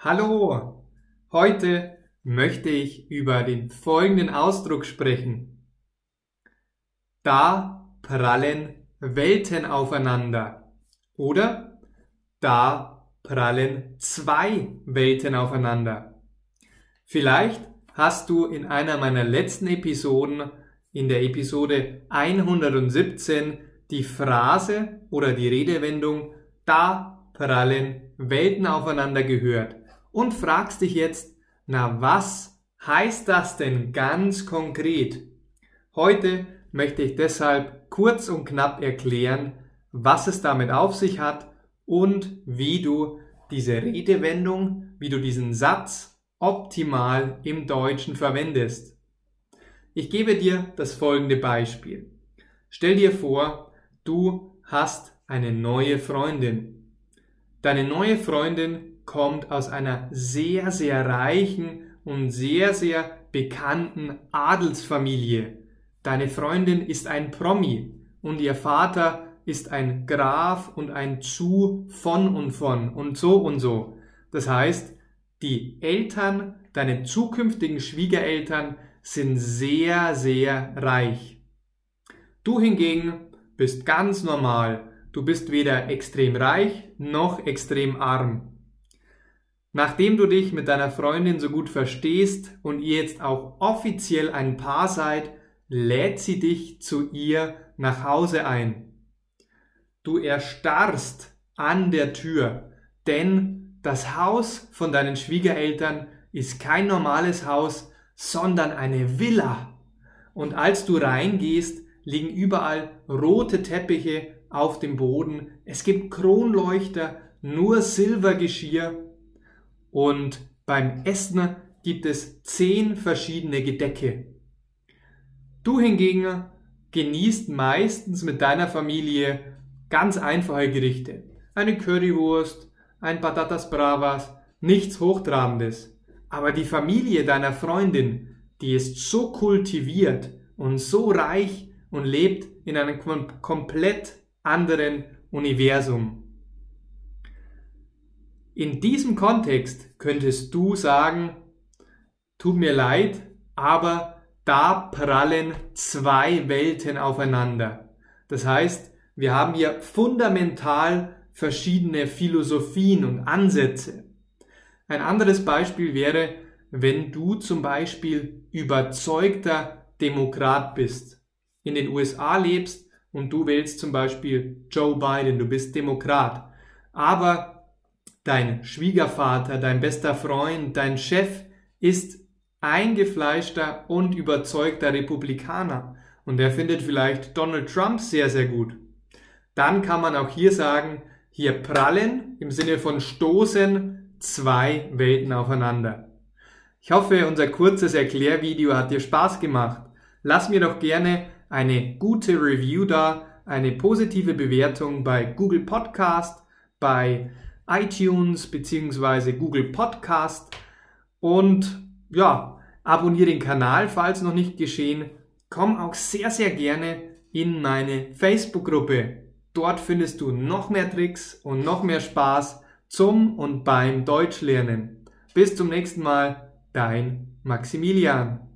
Hallo, heute möchte ich über den folgenden Ausdruck sprechen. Da prallen Welten aufeinander oder da prallen zwei Welten aufeinander. Vielleicht hast du in einer meiner letzten Episoden, in der Episode 117, die Phrase oder die Redewendung da prallen Welten aufeinander gehört und fragst dich jetzt, na was heißt das denn ganz konkret? Heute möchte ich deshalb kurz und knapp erklären, was es damit auf sich hat und wie du diese Redewendung, wie du diesen Satz optimal im Deutschen verwendest. Ich gebe dir das folgende Beispiel. Stell dir vor, du hast eine neue Freundin. Deine neue Freundin kommt aus einer sehr, sehr reichen und sehr, sehr bekannten Adelsfamilie. Deine Freundin ist ein Promi und ihr Vater ist ein Graf und ein Zu von und von und so und so. Das heißt, die Eltern, deine zukünftigen Schwiegereltern sind sehr, sehr reich. Du hingegen bist ganz normal. Du bist weder extrem reich noch extrem arm. Nachdem du dich mit deiner Freundin so gut verstehst und ihr jetzt auch offiziell ein Paar seid, lädt sie dich zu ihr nach Hause ein. Du erstarrst an der Tür, denn das Haus von deinen Schwiegereltern ist kein normales Haus, sondern eine Villa. Und als du reingehst, liegen überall rote Teppiche auf dem Boden. Es gibt Kronleuchter, nur Silbergeschirr und beim Essen gibt es zehn verschiedene Gedecke. Du hingegen genießt meistens mit deiner Familie ganz einfache Gerichte. Eine Currywurst, ein Patatas Bravas, nichts Hochtrabendes. Aber die Familie deiner Freundin, die ist so kultiviert und so reich und lebt in einem komplett anderen Universum. In diesem Kontext könntest du sagen, tut mir leid, aber da prallen zwei Welten aufeinander. Das heißt, wir haben hier fundamental verschiedene Philosophien und Ansätze. Ein anderes Beispiel wäre, wenn du zum Beispiel überzeugter Demokrat bist, in den USA lebst und du wählst zum Beispiel Joe Biden, du bist Demokrat, aber dein Schwiegervater, dein bester Freund, dein Chef ist eingefleischter und überzeugter Republikaner und er findet vielleicht Donald Trump sehr, sehr gut. Dann kann man auch hier sagen, hier prallen im Sinne von stoßen zwei Welten aufeinander. Ich hoffe, unser kurzes Erklärvideo hat dir Spaß gemacht. Lass mir doch gerne eine gute Review da, eine positive Bewertung bei Google Podcast, bei iTunes bzw. Google Podcast und ja, abonniere den Kanal, falls noch nicht geschehen. Komm auch sehr, sehr gerne in meine Facebook-Gruppe. Dort findest du noch mehr Tricks und noch mehr Spaß zum und beim Deutschlernen. Bis zum nächsten Mal, dein Maximilian.